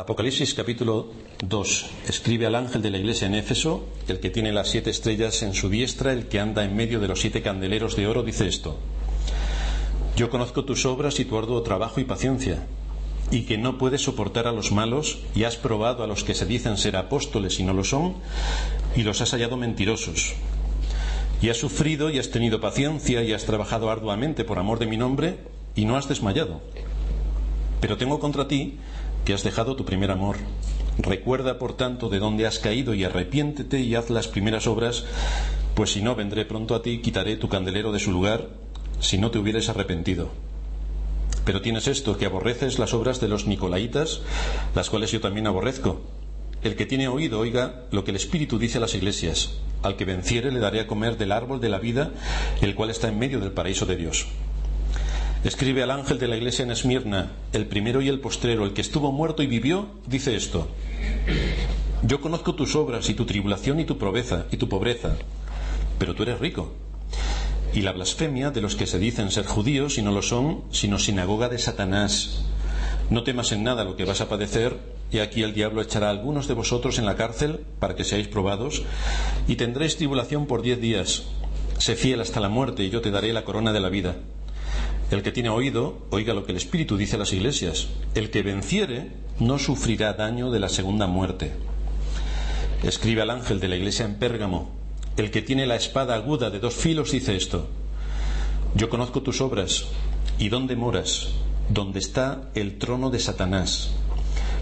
Apocalipsis capítulo 2. Escribe al ángel de la iglesia en Éfeso, el que tiene las siete estrellas en su diestra, el que anda en medio de los siete candeleros de oro, dice esto. Yo conozco tus obras y tu arduo trabajo y paciencia, y que no puedes soportar a los malos, y has probado a los que se dicen ser apóstoles y no lo son, y los has hallado mentirosos. Y has sufrido y has tenido paciencia y has trabajado arduamente por amor de mi nombre, y no has desmayado. Pero tengo contra ti que has dejado tu primer amor. Recuerda, por tanto, de dónde has caído y arrepiéntete y haz las primeras obras, pues si no, vendré pronto a ti quitaré tu candelero de su lugar, si no te hubieres arrepentido. Pero tienes esto, que aborreces las obras de los nicolaitas, las cuales yo también aborrezco. El que tiene oído, oiga lo que el Espíritu dice a las iglesias. Al que venciere le daré a comer del árbol de la vida, el cual está en medio del paraíso de Dios. Escribe al ángel de la iglesia en Esmirna, el primero y el postrero, el que estuvo muerto y vivió, dice esto. Yo conozco tus obras y tu tribulación y tu pobreza y tu pobreza, pero tú eres rico. Y la blasfemia de los que se dicen ser judíos y no lo son, sino sinagoga de Satanás. No temas en nada lo que vas a padecer, y aquí el diablo echará a algunos de vosotros en la cárcel para que seáis probados, y tendréis tribulación por diez días. Sé fiel hasta la muerte, y yo te daré la corona de la vida. El que tiene oído, oiga lo que el Espíritu dice a las iglesias. El que venciere no sufrirá daño de la segunda muerte. Escribe al ángel de la iglesia en Pérgamo. El que tiene la espada aguda de dos filos dice esto. Yo conozco tus obras y dónde moras, donde está el trono de Satanás.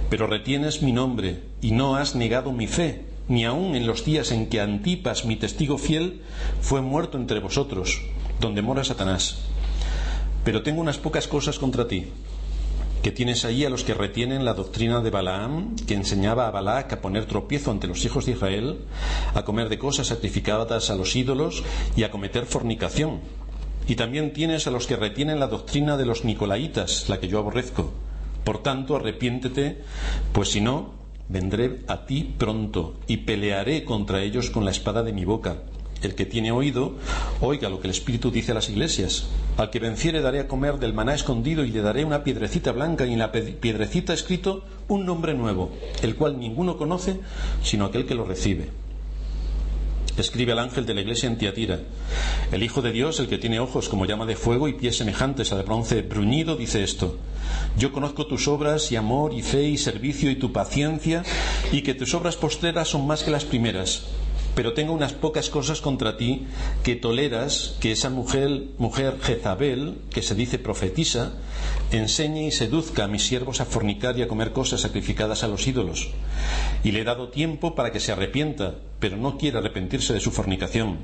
Pero retienes mi nombre y no has negado mi fe, ni aun en los días en que Antipas, mi testigo fiel, fue muerto entre vosotros, donde mora Satanás. Pero tengo unas pocas cosas contra ti, que tienes allí a los que retienen la doctrina de Balaam, que enseñaba a Balac a poner tropiezo ante los hijos de Israel, a comer de cosas sacrificadas a los ídolos y a cometer fornicación. Y también tienes a los que retienen la doctrina de los nicolaitas, la que yo aborrezco. Por tanto, arrepiéntete, pues si no, vendré a ti pronto y pelearé contra ellos con la espada de mi boca. El que tiene oído, oiga lo que el Espíritu dice a las iglesias. Al que venciere daré a comer del maná escondido y le daré una piedrecita blanca y en la piedrecita escrito un nombre nuevo, el cual ninguno conoce sino aquel que lo recibe. Escribe al ángel de la iglesia en Tiatira. El Hijo de Dios, el que tiene ojos como llama de fuego y pies semejantes a de bronce bruñido, dice esto. Yo conozco tus obras y amor y fe y servicio y tu paciencia y que tus obras postreras son más que las primeras pero tengo unas pocas cosas contra ti que toleras que esa mujer, mujer Jezabel, que se dice profetisa, enseñe y seduzca a mis siervos a fornicar y a comer cosas sacrificadas a los ídolos. Y le he dado tiempo para que se arrepienta, pero no quiere arrepentirse de su fornicación.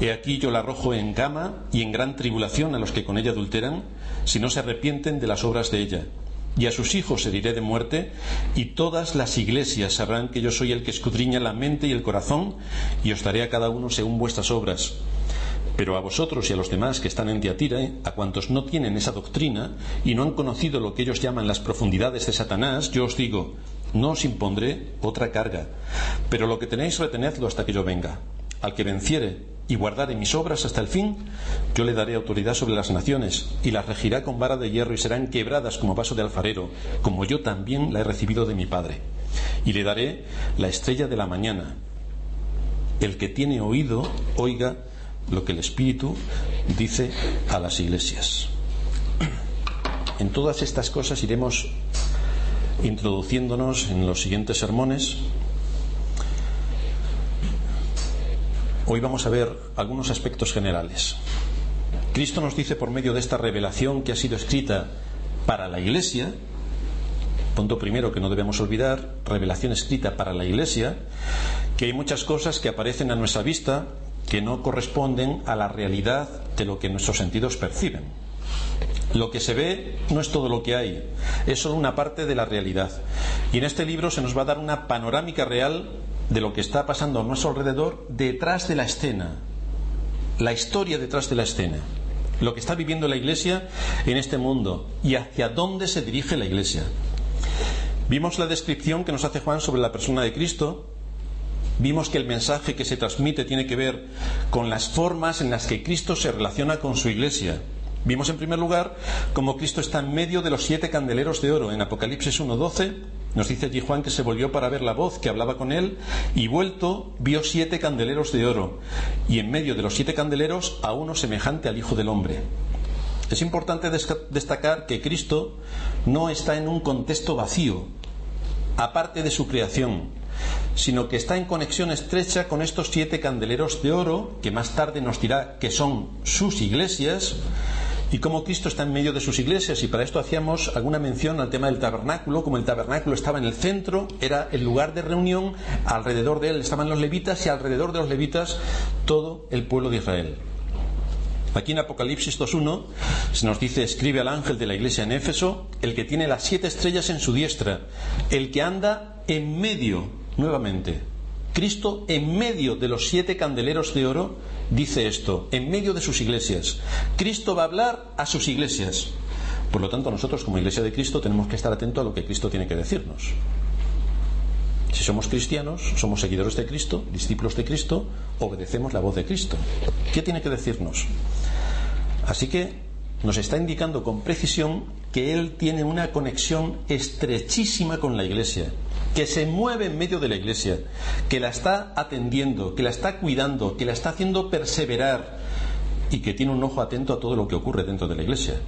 He aquí yo la arrojo en gama y en gran tribulación a los que con ella adulteran, si no se arrepienten de las obras de ella y a sus hijos heriré de muerte, y todas las iglesias sabrán que yo soy el que escudriña la mente y el corazón, y os daré a cada uno según vuestras obras. Pero a vosotros y a los demás que están en Tiatira, a cuantos no tienen esa doctrina y no han conocido lo que ellos llaman las profundidades de Satanás, yo os digo, no os impondré otra carga, pero lo que tenéis retenedlo hasta que yo venga. Al que venciere y guardare mis obras hasta el fin, yo le daré autoridad sobre las naciones, y las regirá con vara de hierro y serán quebradas como vaso de alfarero, como yo también la he recibido de mi Padre. Y le daré la estrella de la mañana. El que tiene oído, oiga lo que el Espíritu dice a las iglesias. En todas estas cosas iremos introduciéndonos en los siguientes sermones Hoy vamos a ver algunos aspectos generales. Cristo nos dice por medio de esta revelación que ha sido escrita para la Iglesia, punto primero que no debemos olvidar, revelación escrita para la Iglesia, que hay muchas cosas que aparecen a nuestra vista que no corresponden a la realidad de lo que nuestros sentidos perciben. Lo que se ve no es todo lo que hay, es solo una parte de la realidad. Y en este libro se nos va a dar una panorámica real de lo que está pasando a nuestro alrededor detrás de la escena, la historia detrás de la escena, lo que está viviendo la Iglesia en este mundo y hacia dónde se dirige la Iglesia. Vimos la descripción que nos hace Juan sobre la persona de Cristo, vimos que el mensaje que se transmite tiene que ver con las formas en las que Cristo se relaciona con su Iglesia. Vimos en primer lugar cómo Cristo está en medio de los siete candeleros de oro en Apocalipsis 1.12 Nos dice allí Juan que se volvió para ver la voz que hablaba con él y vuelto vio siete candeleros de oro y en medio de los siete candeleros a uno semejante al Hijo del Hombre. Es importante destacar que Cristo no está en un contexto vacío, aparte de su creación, sino que está en conexión estrecha con estos siete candeleros de oro, que más tarde nos dirá que son sus iglesias, y cómo Cristo está en medio de sus iglesias. Y para esto hacíamos alguna mención al tema del tabernáculo, como el tabernáculo estaba en el centro, era el lugar de reunión, alrededor de él estaban los levitas y alrededor de los levitas todo el pueblo de Israel. Aquí en Apocalipsis 2.1 se nos dice, escribe al ángel de la iglesia en Éfeso, el que tiene las siete estrellas en su diestra, el que anda en medio, nuevamente, Cristo en medio de los siete candeleros de oro dice esto, en medio de sus iglesias. Cristo va a hablar a sus iglesias. Por lo tanto, nosotros como iglesia de Cristo tenemos que estar atentos a lo que Cristo tiene que decirnos. Si somos cristianos, somos seguidores de Cristo, discípulos de Cristo, obedecemos la voz de Cristo. ¿Qué tiene que decirnos? Así que nos está indicando con precisión que Él tiene una conexión estrechísima con la Iglesia, que se mueve en medio de la Iglesia, que la está atendiendo, que la está cuidando, que la está haciendo perseverar y que tiene un ojo atento a todo lo que ocurre dentro de la Iglesia.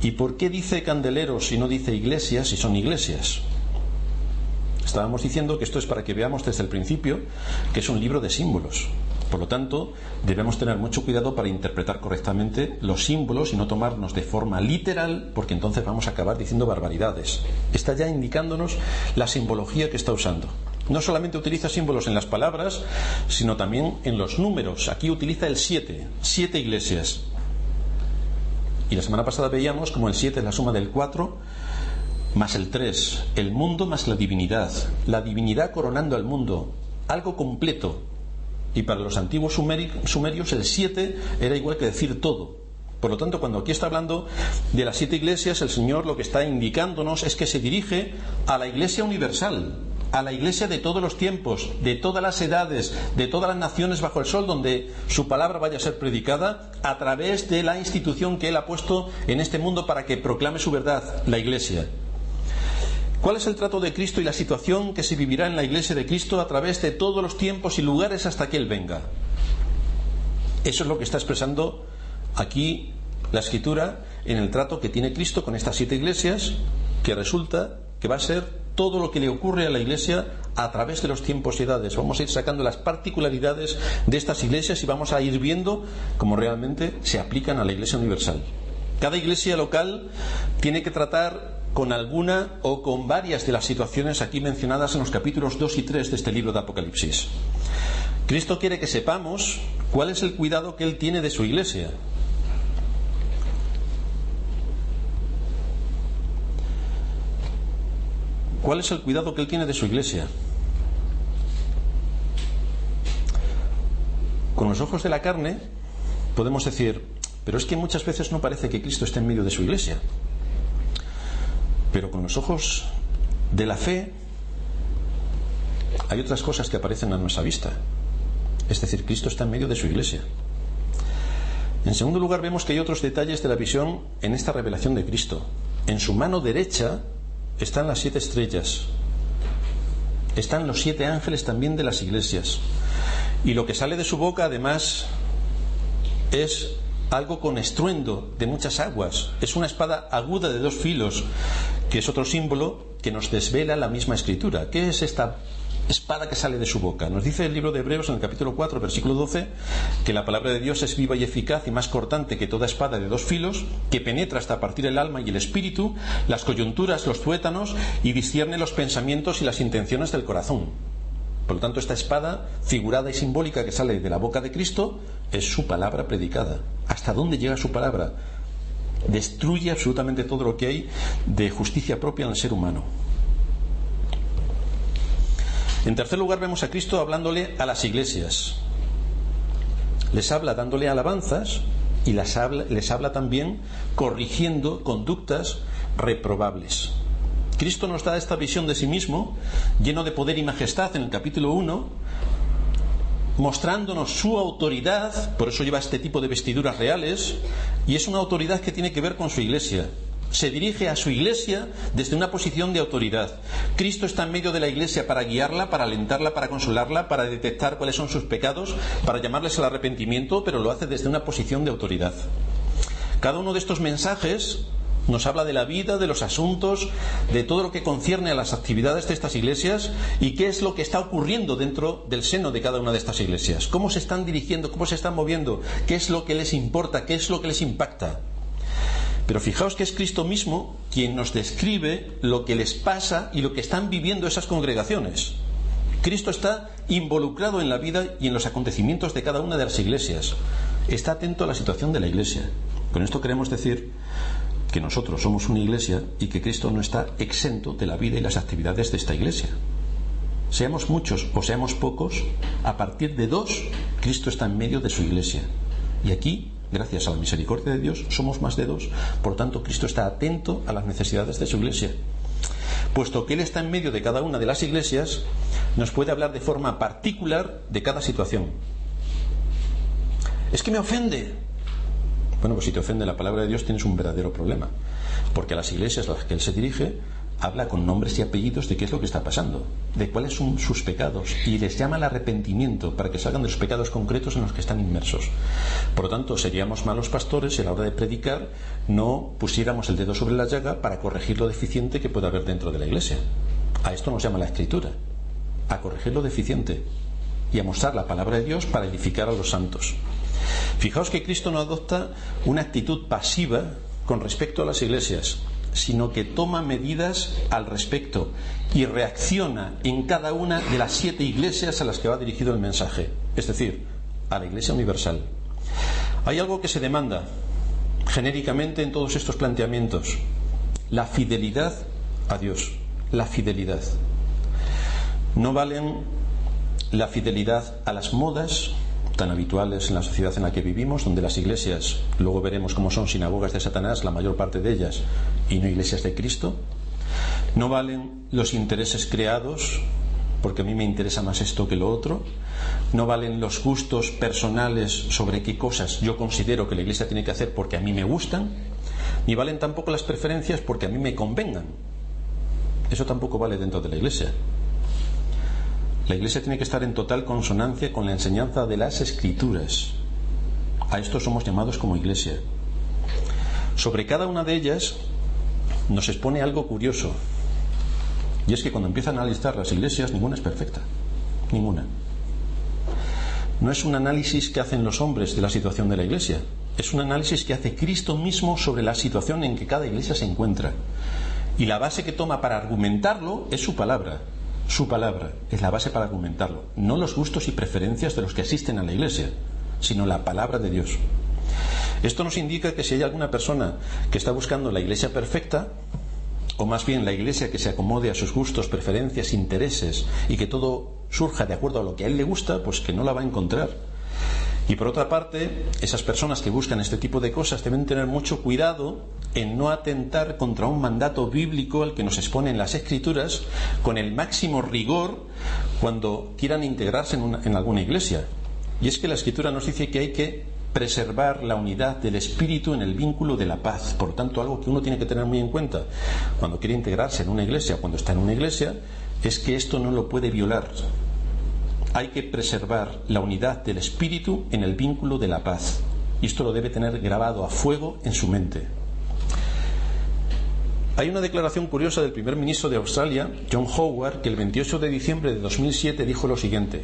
¿Y por qué dice candeleros si no dice iglesias si son iglesias? Estábamos diciendo que esto es para que veamos desde el principio que es un libro de símbolos. Por lo tanto, debemos tener mucho cuidado para interpretar correctamente los símbolos y no tomarnos de forma literal, porque entonces vamos a acabar diciendo barbaridades. Está ya indicándonos la simbología que está usando. No solamente utiliza símbolos en las palabras, sino también en los números. Aquí utiliza el 7, siete iglesias. Y la semana pasada veíamos como el 7 es la suma del 4 más el 3, el mundo más la divinidad, la divinidad coronando al mundo, algo completo, y para los antiguos sumerios el siete era igual que decir todo. Por lo tanto, cuando aquí está hablando de las siete iglesias, el Señor lo que está indicándonos es que se dirige a la iglesia universal, a la iglesia de todos los tiempos, de todas las edades, de todas las naciones bajo el sol, donde su palabra vaya a ser predicada a través de la institución que Él ha puesto en este mundo para que proclame su verdad, la iglesia. ¿Cuál es el trato de Cristo y la situación que se vivirá en la iglesia de Cristo a través de todos los tiempos y lugares hasta que Él venga? Eso es lo que está expresando aquí la escritura en el trato que tiene Cristo con estas siete iglesias, que resulta que va a ser todo lo que le ocurre a la iglesia a través de los tiempos y edades. Vamos a ir sacando las particularidades de estas iglesias y vamos a ir viendo cómo realmente se aplican a la iglesia universal. Cada iglesia local tiene que tratar con alguna o con varias de las situaciones aquí mencionadas en los capítulos 2 y 3 de este libro de Apocalipsis. Cristo quiere que sepamos cuál es el cuidado que Él tiene de su iglesia. ¿Cuál es el cuidado que Él tiene de su iglesia? Con los ojos de la carne podemos decir, pero es que muchas veces no parece que Cristo esté en medio de su iglesia. Pero con los ojos de la fe hay otras cosas que aparecen a nuestra vista. Es decir, Cristo está en medio de su iglesia. En segundo lugar, vemos que hay otros detalles de la visión en esta revelación de Cristo. En su mano derecha están las siete estrellas. Están los siete ángeles también de las iglesias. Y lo que sale de su boca, además, es algo con estruendo de muchas aguas. Es una espada aguda de dos filos, que es otro símbolo que nos desvela la misma escritura. ¿Qué es esta espada que sale de su boca? Nos dice el libro de Hebreos en el capítulo 4, versículo 12, que la palabra de Dios es viva y eficaz y más cortante que toda espada de dos filos, que penetra hasta partir el alma y el espíritu, las coyunturas, los tuétanos y discierne los pensamientos y las intenciones del corazón. Por lo tanto, esta espada figurada y simbólica que sale de la boca de Cristo es su palabra predicada. ¿Hasta dónde llega su palabra? Destruye absolutamente todo lo que hay de justicia propia en el ser humano. En tercer lugar, vemos a Cristo hablándole a las iglesias. Les habla dándole alabanzas y les habla, les habla también corrigiendo conductas reprobables. Cristo nos da esta visión de sí mismo, lleno de poder y majestad en el capítulo 1, mostrándonos su autoridad, por eso lleva este tipo de vestiduras reales, y es una autoridad que tiene que ver con su iglesia. se dirige a su iglesia desde una posición de autoridad. Cristo está en medio de la iglesia para guiarla, para alentarla, para consolarla, para detectar cuáles son sus pecados, para llamarles al arrepentimiento, pero lo hace desde una posición de autoridad. Cada uno de estos mensajes nos habla de la vida, de los asuntos, de todo lo que concierne a las actividades de estas iglesias y qué es lo que está ocurriendo dentro del seno de cada una de estas iglesias. Cómo se están dirigiendo, cómo se están moviendo, qué es lo que les importa, qué es lo que les impacta. Pero fijaos que es Cristo mismo quien nos describe lo que les pasa y lo que están viviendo esas congregaciones. Cristo está involucrado en la vida y en los acontecimientos de cada una de las iglesias. Está atento a la situación de la iglesia. Con esto queremos decir que nosotros somos una iglesia y que Cristo no está exento de la vida y las actividades de esta iglesia. Seamos muchos o seamos pocos, a partir de dos, Cristo está en medio de su iglesia. Y aquí gracias a la misericordia de Dios, somos más de dos. Por tanto, Cristo está atento a las necesidades de su iglesia. Puesto que Él está en medio de cada una de las iglesias, nos puede hablar de forma particular de cada situación. Es que me ofende. Bueno, pues si te ofende la palabra de Dios tienes un verdadero problema. Porque a las iglesias a las que Él se dirige habla con nombres y apellidos de qué es lo que está pasando, de cuáles son sus pecados y les llama al arrepentimiento para que salgan de los pecados concretos en los que están inmersos. Por lo tanto, seríamos malos pastores si a la hora de predicar no pusiéramos el dedo sobre la llaga para corregir lo deficiente que pueda haber dentro de la iglesia. A esto nos llama la escritura, a corregir lo deficiente y a mostrar la palabra de Dios para edificar a los santos. Fijaos que Cristo no adopta una actitud pasiva con respecto a las iglesias sino que toma medidas al respecto y reacciona en cada una de las siete iglesias a las que va dirigido el mensaje, es decir, a la Iglesia Universal. Hay algo que se demanda genéricamente en todos estos planteamientos, la fidelidad a Dios, la fidelidad. No valen la fidelidad a las modas, tan habituales en la sociedad en la que vivimos, donde las iglesias, luego veremos cómo son sinagogas de Satanás, la mayor parte de ellas, y no iglesias de Cristo. No valen los intereses creados, porque a mí me interesa más esto que lo otro. No valen los gustos personales sobre qué cosas yo considero que la iglesia tiene que hacer porque a mí me gustan. Ni valen tampoco las preferencias porque a mí me convengan. Eso tampoco vale dentro de la iglesia. La Iglesia tiene que estar en total consonancia con la enseñanza de las Escrituras. A esto somos llamados como Iglesia. Sobre cada una de ellas nos expone algo curioso. Y es que cuando empiezan a analizar las iglesias, ninguna es perfecta. Ninguna. No es un análisis que hacen los hombres de la situación de la iglesia. Es un análisis que hace Cristo mismo sobre la situación en que cada iglesia se encuentra. Y la base que toma para argumentarlo es su palabra. Su palabra es la base para argumentarlo, no los gustos y preferencias de los que asisten a la iglesia, sino la palabra de Dios. Esto nos indica que si hay alguna persona que está buscando la iglesia perfecta, o más bien la iglesia que se acomode a sus gustos, preferencias, intereses y que todo surja de acuerdo a lo que a él le gusta, pues que no la va a encontrar. Y por otra parte, esas personas que buscan este tipo de cosas deben tener mucho cuidado en no atentar contra un mandato bíblico al que nos exponen las escrituras con el máximo rigor cuando quieran integrarse en, alguna iglesia. Y es que la escritura nos dice que hay que preservar la unidad del espíritu en el vínculo de la paz. Por tanto, algo que uno tiene que tener muy en cuenta cuando quiere integrarse en una iglesia, cuando está en una iglesia, es que esto no lo puede violar hay que preservar la unidad del espíritu en el vínculo de la paz. Y esto lo debe tener grabado a fuego en su mente. Hay una declaración curiosa del primer ministro de Australia, John Howard, que el 28 de diciembre de 2007 dijo lo siguiente.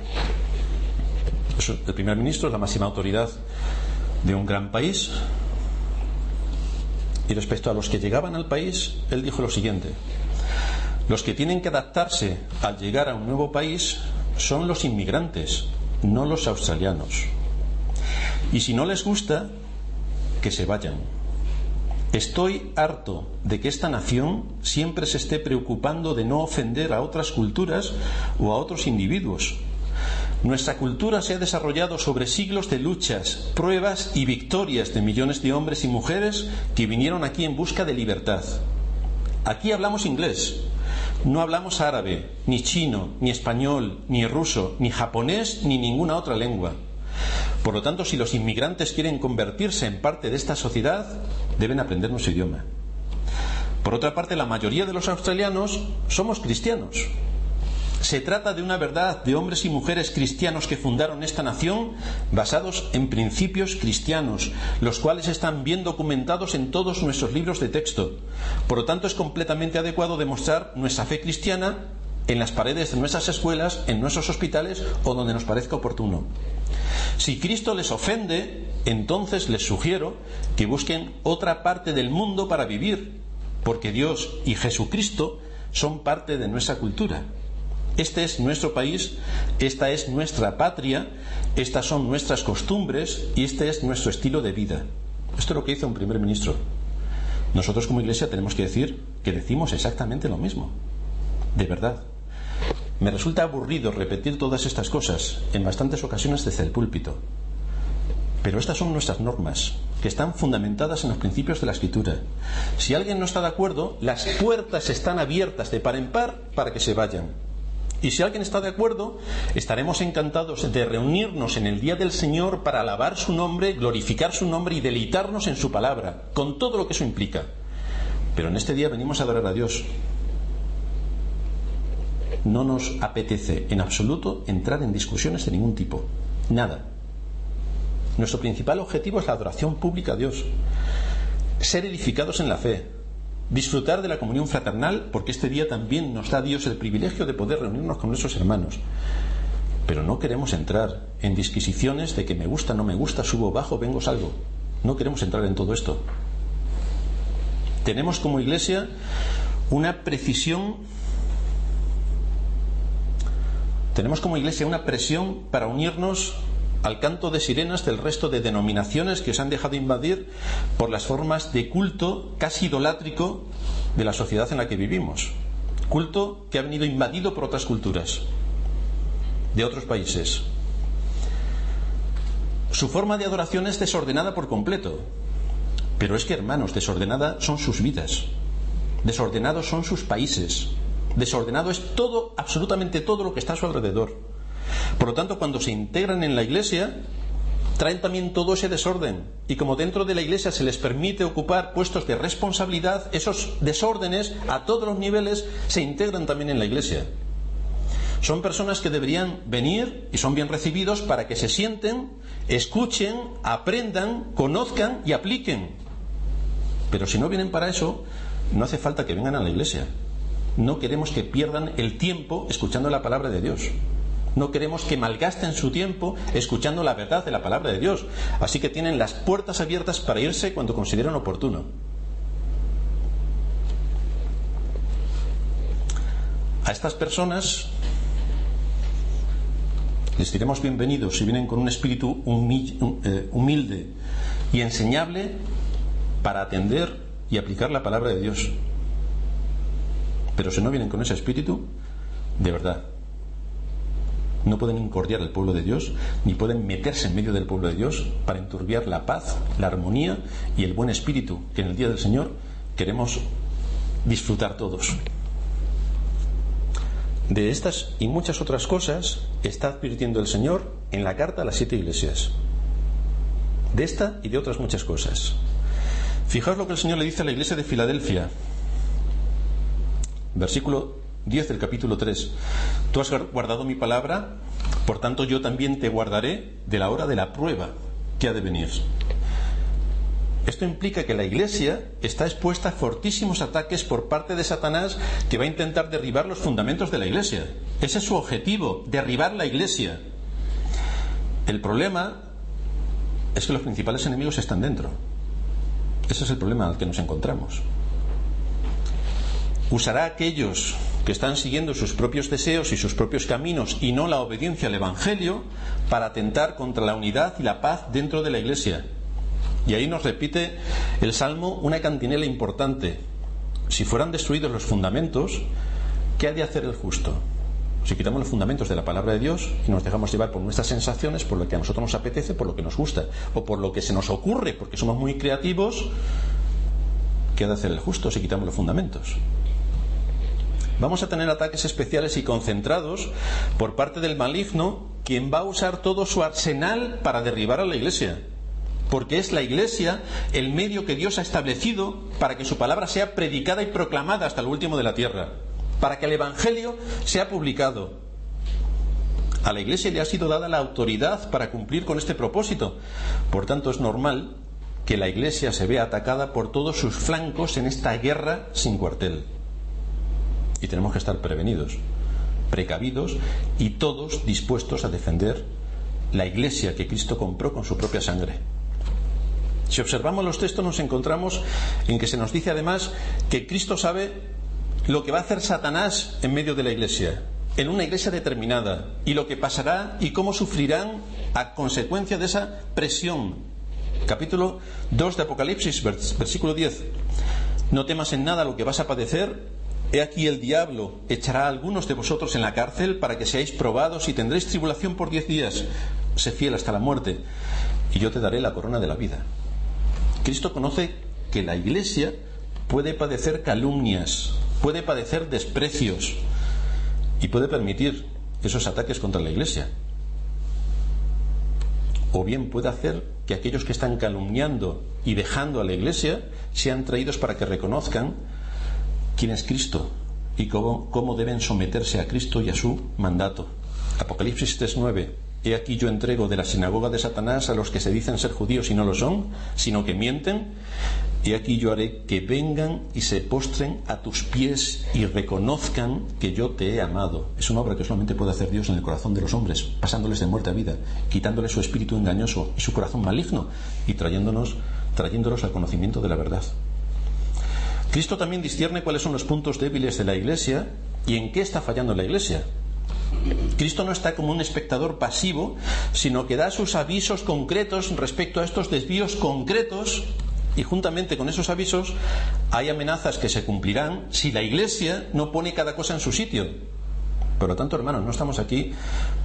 El primer ministro es la máxima autoridad de un gran país. Y respecto a los que llegaban al país, él dijo lo siguiente. Los que tienen que adaptarse al llegar a un nuevo país son los inmigrantes, no los australianos. Y si no les gusta, que se vayan. Estoy harto de que esta nación siempre se esté preocupando de no ofender a otras culturas o a otros individuos. Nuestra cultura se ha desarrollado sobre siglos de luchas, pruebas y victorias de millones de hombres y mujeres que vinieron aquí en busca de libertad. Aquí hablamos inglés, no hablamos árabe, ni chino, ni español, ni ruso, ni japonés, ni ninguna otra lengua. Por lo tanto, si los inmigrantes quieren convertirse en parte de esta sociedad, deben aprender nuestro idioma. Por otra parte, la mayoría de los australianos somos cristianos. Se trata de una verdad de hombres y mujeres cristianos que fundaron esta nación basados en principios cristianos, los cuales están bien documentados en todos nuestros libros de texto. Por lo tanto, es completamente adecuado demostrar nuestra fe cristiana en las paredes de nuestras escuelas, en nuestros hospitales o donde nos parezca oportuno. Si Cristo les ofende, entonces les sugiero que busquen otra parte del mundo para vivir, porque Dios y Jesucristo son parte de nuestra cultura. Este es nuestro país, esta es nuestra patria, estas son nuestras costumbres y este es nuestro estilo de vida. Esto es lo que hizo un primer ministro. Nosotros como iglesia tenemos que decir que decimos exactamente lo mismo. De verdad. Me resulta aburrido repetir todas estas cosas en bastantes ocasiones desde el púlpito. Pero estas son nuestras normas, que están fundamentadas en los principios de la escritura. Si alguien no está de acuerdo, las puertas están abiertas de par en par para que se vayan. Y si alguien está de acuerdo, estaremos encantados de reunirnos en el día del Señor para alabar su nombre, glorificar su nombre y deleitarnos en su palabra, con todo lo que eso implica. Pero en este día venimos a adorar a Dios. No nos apetece en absoluto entrar en discusiones de ningún tipo. Nada. Nuestro principal objetivo es la adoración pública a Dios. Ser edificados en la fe, disfrutar de la comunión fraternal, porque este día también nos da Dios el privilegio de poder reunirnos con nuestros hermanos. Pero no queremos entrar en disquisiciones de que me gusta, no me gusta, subo, bajo, vengo, salgo. No queremos entrar en todo esto. Tenemos como iglesia una precisión, tenemos como iglesia una presión para unirnos al canto de sirenas del resto de denominaciones que os han dejado invadir por las formas de culto casi idolátrico de la sociedad en la que vivimos. Culto que ha venido invadido por otras culturas, de otros países. Su forma de adoración es desordenada por completo. Pero es que, hermanos, desordenada son sus vidas. Desordenados son sus países. Desordenado es todo, absolutamente todo lo que está a su alrededor. Por lo tanto, cuando se integran en la iglesia, traen también todo ese desorden. Y como dentro de la iglesia se les permite ocupar puestos de responsabilidad, esos desórdenes a todos los niveles se integran también en la iglesia. Son personas que deberían venir y son bien recibidos para que se sienten, escuchen, aprendan, conozcan y apliquen. Pero si no vienen para eso, no hace falta que vengan a la iglesia. No queremos que pierdan el tiempo escuchando la palabra de Dios. No queremos que malgasten su tiempo escuchando la verdad de la palabra de Dios. Así que tienen las puertas abiertas para irse cuando consideren oportuno. A estas personas les diremos bienvenidos si vienen con un espíritu eh, humilde y enseñable para atender y aplicar la palabra de Dios. Pero si no vienen con ese espíritu, de verdad, no pueden incordiar al pueblo de Dios, ni pueden meterse en medio del pueblo de Dios para enturbiar la paz, la armonía y el buen espíritu que en el día del Señor queremos disfrutar todos. De estas y muchas otras cosas está advirtiendo el Señor en la carta a las siete iglesias. De esta y de otras muchas cosas. Fijaos lo que el Señor le dice a la iglesia de Filadelfia. Versículo 10 del capítulo 3. Tú has guardado mi palabra, por tanto yo también te guardaré de la hora de la prueba que ha de venir. Esto implica que la Iglesia está expuesta a fortísimos ataques por parte de Satanás que va a intentar derribar los fundamentos de la Iglesia. Ese es su objetivo, derribar la Iglesia. El problema es que los principales enemigos están dentro. Ese es el problema al que nos encontramos. Usará aquellos que están siguiendo sus propios deseos y sus propios caminos y no la obediencia al Evangelio para atentar contra la unidad y la paz dentro de la Iglesia. Y ahí nos repite el Salmo una cantinela importante. Si fueran destruidos los fundamentos, ¿qué ha de hacer el justo? Si quitamos los fundamentos de la palabra de Dios y nos dejamos llevar por nuestras sensaciones, por lo que a nosotros nos apetece, por lo que nos gusta, o por lo que se nos ocurre, porque somos muy creativos, ¿qué ha de hacer el justo si quitamos los fundamentos? Vamos a tener ataques especiales y concentrados por parte del maligno, quien va a usar todo su arsenal para derribar a la iglesia. porque es la Iglesia el medio que Dios ha establecido para que su palabra sea predicada y proclamada hasta el último de la tierra, para que el Evangelio sea publicado. A la Iglesia le ha sido dada la autoridad para cumplir con este propósito. Por tanto, es normal que la Iglesia se vea atacada por todos sus flancos en esta guerra sin cuartel. Y tenemos que estar prevenidos, precavidos y todos dispuestos a defender la Iglesia que Cristo compró con su propia sangre. Si observamos los textos nos encontramos en que se nos dice además que Cristo sabe lo que va a hacer Satanás en medio de la iglesia, en una iglesia determinada, y lo que pasará y cómo sufrirán a consecuencia de esa presión. Capítulo 2 de Apocalipsis, versículo 10. No temas en nada lo que vas a padecer. He aquí el diablo echará a algunos de vosotros en la cárcel para que seáis probados y tendréis tribulación por diez días. Sé fiel hasta la muerte, y yo te daré la corona de la vida. Cristo conoce que la iglesia puede padecer calumnias, puede padecer desprecios y puede permitir esos ataques contra la iglesia. O bien puede hacer que aquellos que están calumniando y dejando a la iglesia sean traídos para que reconozcan quién es Cristo y cómo, cómo deben someterse a Cristo y a su mandato. Apocalipsis 3.9 He aquí yo entrego de la sinagoga de Satanás a los que se dicen ser judíos y no lo son, sino que mienten. He aquí yo haré que vengan y se postren a tus pies y reconozcan que yo te he amado. Es una obra que solamente puede hacer Dios en el corazón de los hombres, pasándoles de muerte a vida, quitándoles su espíritu engañoso y su corazón maligno y trayéndonos, trayéndolos al conocimiento de la verdad. Cristo también discierne cuáles son los puntos débiles de la Iglesia y en qué está fallando la Iglesia. Cristo no está como un espectador pasivo, sino que da sus avisos concretos respecto a estos desvíos concretos y juntamente con esos avisos hay amenazas que se cumplirán si la Iglesia no pone cada cosa en su sitio. Por lo tanto, hermanos, no estamos aquí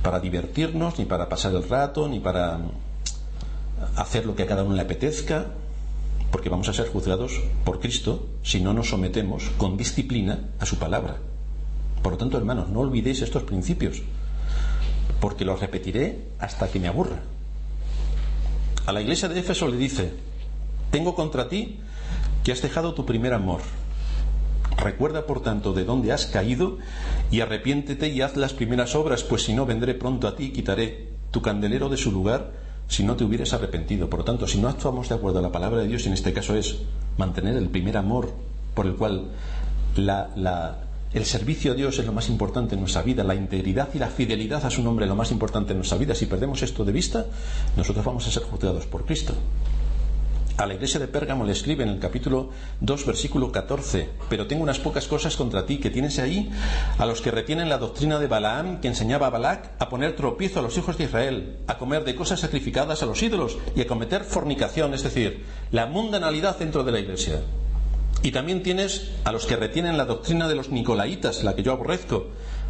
para divertirnos, ni para pasar el rato, ni para hacer lo que a cada uno le apetezca, porque vamos a ser juzgados por Cristo si no nos sometemos con disciplina a su palabra. Por lo tanto, hermanos, no olvidéis estos principios, porque los repetiré hasta que me aburra. A la iglesia de Éfeso le dice, tengo contra ti que has dejado tu primer amor. Recuerda, por tanto, de dónde has caído y arrepiéntete y haz las primeras obras, pues si no, vendré pronto a ti y quitaré tu candelero de su lugar si no te hubieras arrepentido. Por lo tanto, si no actuamos de acuerdo a la palabra de Dios, y en este caso es mantener el primer amor por el cual la, el servicio a Dios es lo más importante en nuestra vida, la integridad y la fidelidad a su nombre es lo más importante en nuestra vida. Si perdemos esto de vista, nosotros vamos a ser juzgados por Cristo. A la iglesia de Pérgamo le escribe en el capítulo 2, versículo 14, pero tengo unas pocas cosas contra ti que tienes ahí a los que retienen la doctrina de Balaam que enseñaba a Balac a poner tropiezo a los hijos de Israel, a comer de cosas sacrificadas a los ídolos y a cometer fornicación, es decir, la mundanalidad dentro de la iglesia. Y también tienes a los que retienen la doctrina de los nicolaitas, la que yo aborrezco.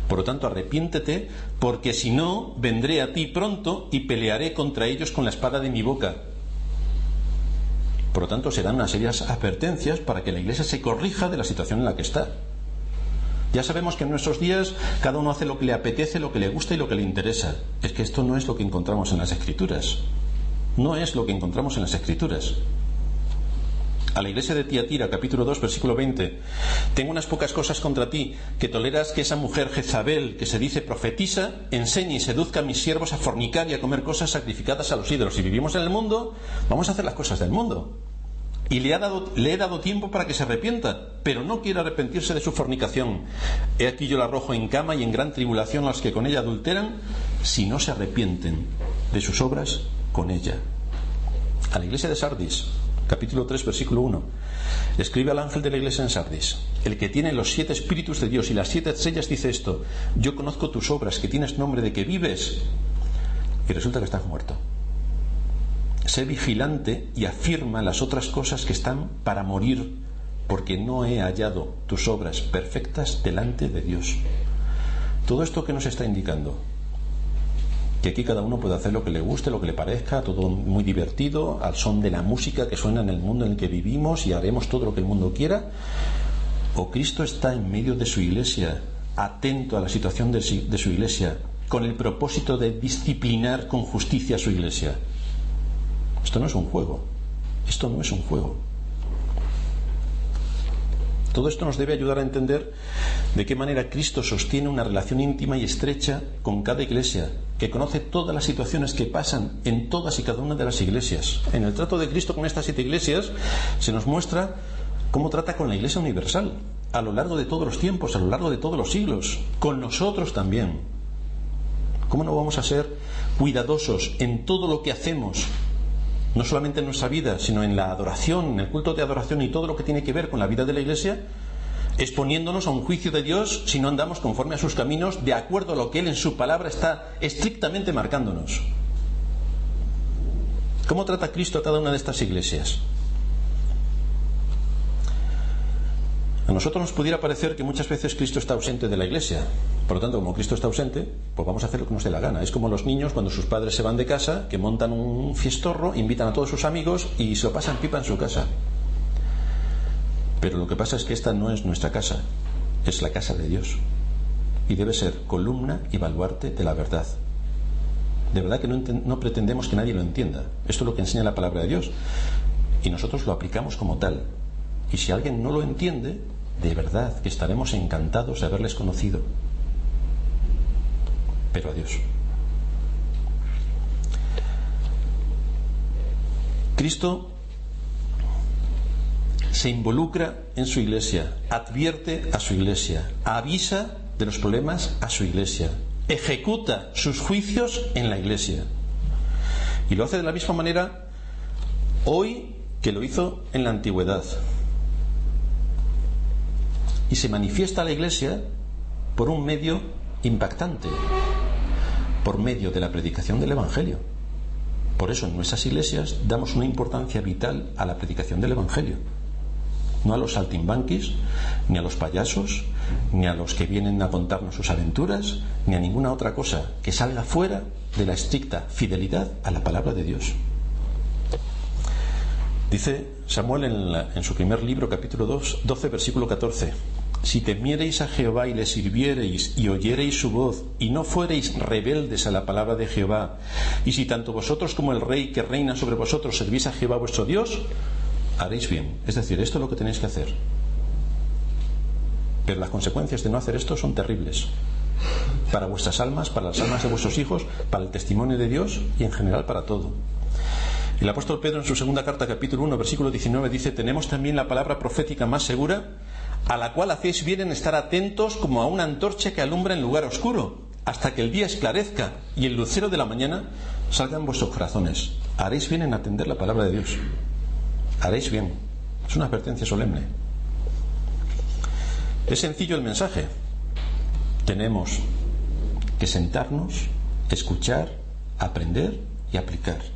Por lo tanto, arrepiéntete, porque si no, vendré a ti pronto y pelearé contra ellos con la espada de mi boca. Por lo tanto, serán unas serias advertencias para que la Iglesia se corrija de la situación en la que está. Ya sabemos que en nuestros días cada uno hace lo que le apetece, lo que le gusta y lo que le interesa. Es que esto no es lo que encontramos en las Escrituras. No es lo que encontramos en las Escrituras a la iglesia de Tiatira, capítulo 2, versículo 20, tengo unas pocas cosas contra ti, que toleras que esa mujer Jezabel, que se dice profetiza, enseñe y seduzca a mis siervos a fornicar y a comer cosas sacrificadas a los ídolos. Si vivimos en el mundo, vamos a hacer las cosas del mundo. Y le he dado tiempo para que se arrepienta, pero no quiere arrepentirse de su fornicación. He aquí yo la arrojo en cama y en gran tribulación a los que con ella adulteran, si no se arrepienten de sus obras con ella. A la iglesia de Sardis, capítulo 3, versículo 1. Escribe al ángel de la iglesia en Sardis, el que tiene los siete espíritus de Dios y las siete estrellas dice esto, yo conozco tus obras, que tienes nombre de que vives, y resulta que estás muerto. Sé vigilante y afirma las otras cosas que están para morir, porque no he hallado tus obras perfectas delante de Dios. Todo esto que nos está indicando, que aquí cada uno puede hacer lo que le guste, lo que le parezca, todo muy divertido, al son de la música que suena en el mundo en el que vivimos y haremos todo lo que el mundo quiera, o Cristo está en medio de su iglesia, atento a la situación de su iglesia, con el propósito de disciplinar con justicia a su iglesia. Esto no es un juego. Esto no es un juego. Todo esto nos debe ayudar a entender de qué manera Cristo sostiene una relación íntima y estrecha con cada iglesia, que conoce todas las situaciones que pasan en todas y cada una de las iglesias. En el trato de Cristo con estas siete iglesias se nos muestra cómo trata con la iglesia universal, a lo largo de todos los tiempos, a lo largo de todos los siglos, con nosotros también. ¿Cómo no vamos a ser cuidadosos en todo lo que hacemos no solamente en nuestra vida, sino en la adoración, en el culto de adoración y todo lo que tiene que ver con la vida de la Iglesia, exponiéndonos a un juicio de Dios si no andamos conforme a sus caminos, de acuerdo a lo que Él en su palabra está estrictamente marcándonos. ¿Cómo trata Cristo a cada una de estas iglesias? A nosotros nos pudiera parecer que muchas veces Cristo está ausente de la iglesia. Por lo tanto, como Cristo está ausente, pues vamos a hacer lo que nos dé la gana. Es como los niños cuando sus padres se van de casa, que montan un fiestorro, invitan a todos sus amigos y se lo pasan pipa en su casa. Pero lo que pasa es que esta no es nuestra casa, es la casa de Dios. Y debe ser columna y baluarte de la verdad. De verdad que no, no pretendemos que nadie lo entienda. Esto es lo que enseña la palabra de Dios. Y nosotros lo aplicamos como tal. Y si alguien no lo entiende, de verdad que estaremos encantados de haberles conocido. Pero adiós. Cristo se involucra en su iglesia, advierte a su iglesia, avisa de los problemas a su iglesia, ejecuta sus juicios en la iglesia. Y lo hace de la misma manera hoy que lo hizo en la antigüedad y se manifiesta la Iglesia por un medio impactante, por medio de la predicación del Evangelio. Por eso en nuestras iglesias damos una importancia vital a la predicación del Evangelio. No a los saltimbanquis, ni a los payasos, ni a los que vienen a contarnos sus aventuras, ni a ninguna otra cosa que salga fuera de la estricta fidelidad a la palabra de Dios. Dice Samuel en, su primer libro, capítulo 2, 12, versículo 14. Si temiereis a Jehová y le sirviereis y oyereis su voz y no fuereis rebeldes a la palabra de Jehová, y si tanto vosotros como el rey que reina sobre vosotros servís a Jehová vuestro Dios, haréis bien. Es decir, esto es lo que tenéis que hacer. Pero las consecuencias de no hacer esto son terribles. Para vuestras almas, para las almas de vuestros hijos, para el testimonio de Dios y en general para todo. El apóstol Pedro en su segunda carta, capítulo 1, versículo 19, dice, tenemos también la palabra profética más segura, a la cual hacéis bien en estar atentos como a una antorcha que alumbra en lugar oscuro, hasta que el día esclarezca y el lucero de la mañana salga en vuestros corazones. Haréis bien en atender la palabra de Dios. Haréis bien. Es una advertencia solemne. Es sencillo el mensaje. Tenemos que sentarnos, escuchar, aprender y aplicar.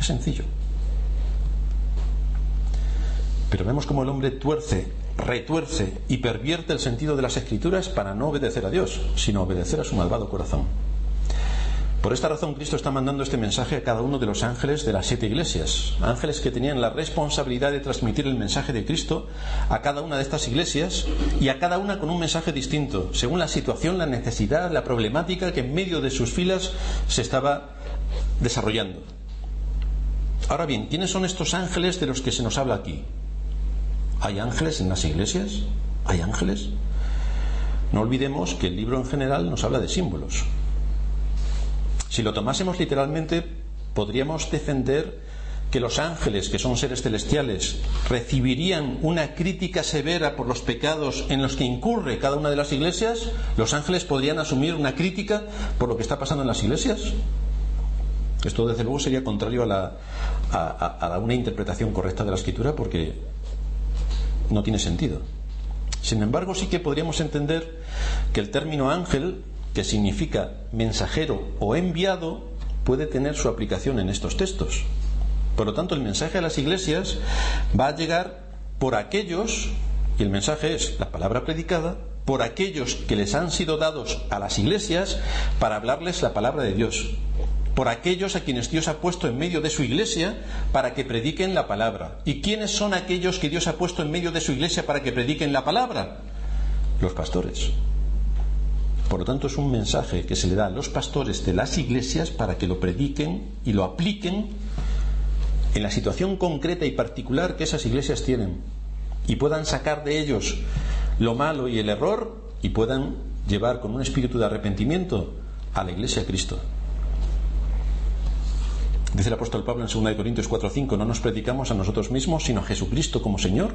Es sencillo. Pero vemos cómo el hombre tuerce, retuerce y pervierte el sentido de las escrituras para no obedecer a Dios, sino obedecer a su malvado corazón. Por esta razón Cristo está mandando este mensaje a cada uno de los ángeles de las siete iglesias, ángeles que tenían la responsabilidad de transmitir el mensaje de Cristo a cada una de estas iglesias y a cada una con un mensaje distinto, según la situación, la necesidad, la problemática que en medio de sus filas se estaba desarrollando. Ahora bien, ¿quiénes son estos ángeles de los que se nos habla aquí? ¿Hay ángeles en las iglesias? ¿Hay ángeles? No olvidemos que el libro en general nos habla de símbolos. Si lo tomásemos literalmente, podríamos defender que los ángeles, que son seres celestiales, recibirían una crítica severa por los pecados en los que incurre cada una de las iglesias, los ángeles podrían asumir una crítica por lo que está pasando en las iglesias. Esto, desde luego, sería contrario a, la, a, una interpretación correcta de la escritura porque no tiene sentido. Sin embargo, sí que podríamos entender que el término ángel, que significa mensajero o enviado, puede tener su aplicación en estos textos. Por lo tanto, el mensaje a las iglesias va a llegar por aquellos, y el mensaje es la palabra predicada, por aquellos que les han sido dados a las iglesias para hablarles la palabra de Dios por aquellos a quienes Dios ha puesto en medio de su iglesia para que prediquen la palabra. ¿Y quiénes son aquellos que Dios ha puesto en medio de su iglesia para que prediquen la palabra? Los pastores. Por lo tanto, es un mensaje que se le da a los pastores de las iglesias para que lo prediquen y lo apliquen en la situación concreta y particular que esas iglesias tienen y puedan sacar de ellos lo malo y el error y puedan llevar con un espíritu de arrepentimiento a la iglesia a Cristo. Dice el apóstol Pablo en 2 Corintios 4:5, no nos predicamos a nosotros mismos, sino a Jesucristo como Señor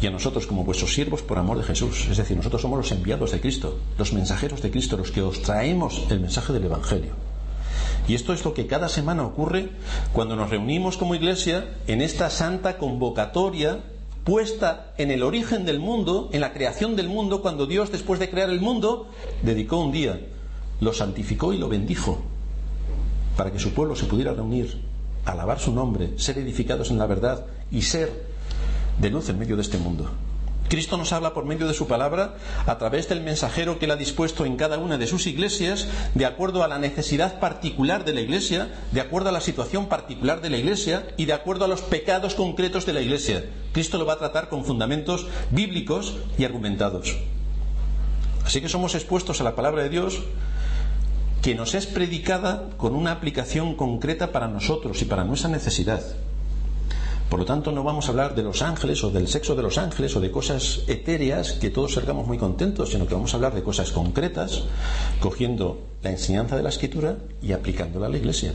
y a nosotros como vuestros siervos por amor de Jesús. Es decir, nosotros somos los enviados de Cristo, los mensajeros de Cristo, los que os traemos el mensaje del Evangelio. Y esto es lo que cada semana ocurre cuando nos reunimos como iglesia en esta santa convocatoria puesta en el origen del mundo, en la creación del mundo, cuando Dios, después de crear el mundo, dedicó un día, lo santificó y lo bendijo para que su pueblo se pudiera reunir, alabar su nombre, ser edificados en la verdad y ser de luz en medio de este mundo. Cristo nos habla por medio de su palabra a través del mensajero que él ha dispuesto en cada una de sus iglesias, de acuerdo a la necesidad particular de la iglesia, de acuerdo a la situación particular de la iglesia y de acuerdo a los pecados concretos de la iglesia. Cristo lo va a tratar con fundamentos bíblicos y argumentados. Así que somos expuestos a la palabra de Dios que nos es predicada con una aplicación concreta para nosotros y para nuestra necesidad. Por lo tanto, no vamos a hablar de los ángeles o del sexo de los ángeles o de cosas etéreas que todos salgamos muy contentos, sino que vamos a hablar de cosas concretas, cogiendo la enseñanza de la escritura y aplicándola a la iglesia.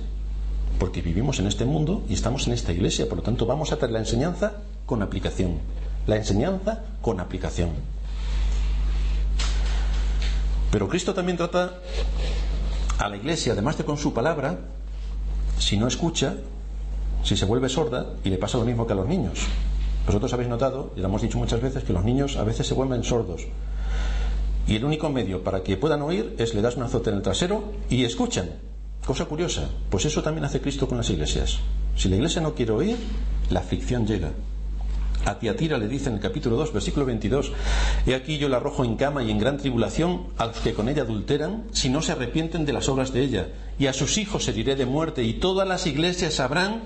Porque vivimos en este mundo y estamos en esta iglesia, por lo tanto vamos a traer la enseñanza con aplicación. La enseñanza con aplicación. Pero Cristo también trata a la iglesia, además de con su palabra, si no escucha, si se vuelve sorda, y le pasa lo mismo que a los niños. Vosotros habéis notado, y lo hemos dicho muchas veces, que los niños a veces se vuelven sordos. Y el único medio para que puedan oír es le das un azote en el trasero y escuchan. Cosa curiosa, pues eso también hace Cristo con las iglesias. Si la iglesia no quiere oír, la aflicción llega. A Tiatira le dice en el capítulo 2, versículo 22, He aquí yo la arrojo en cama y en gran tribulación a los que con ella adulteran, si no se arrepienten de las obras de ella. Y a sus hijos heriré de muerte, y todas las iglesias sabrán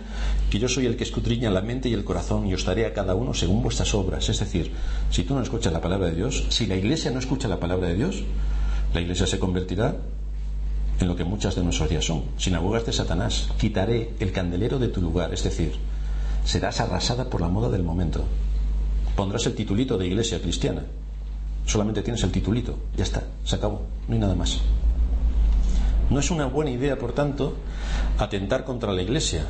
que yo soy el que escudriña la mente y el corazón, y os daré a cada uno según vuestras obras. Es decir, si tú no escuchas la palabra de Dios, si la iglesia no escucha la palabra de Dios, la iglesia se convertirá en lo que muchas de nuestros días son, sinagogas de Satanás. Quitaré el candelero de tu lugar, es decir, serás arrasada por la moda del momento. Pondrás el titulito de iglesia cristiana. Solamente tienes el titulito. Ya está, se acabó. No hay nada más. No es una buena idea, por tanto, atentar contra la iglesia.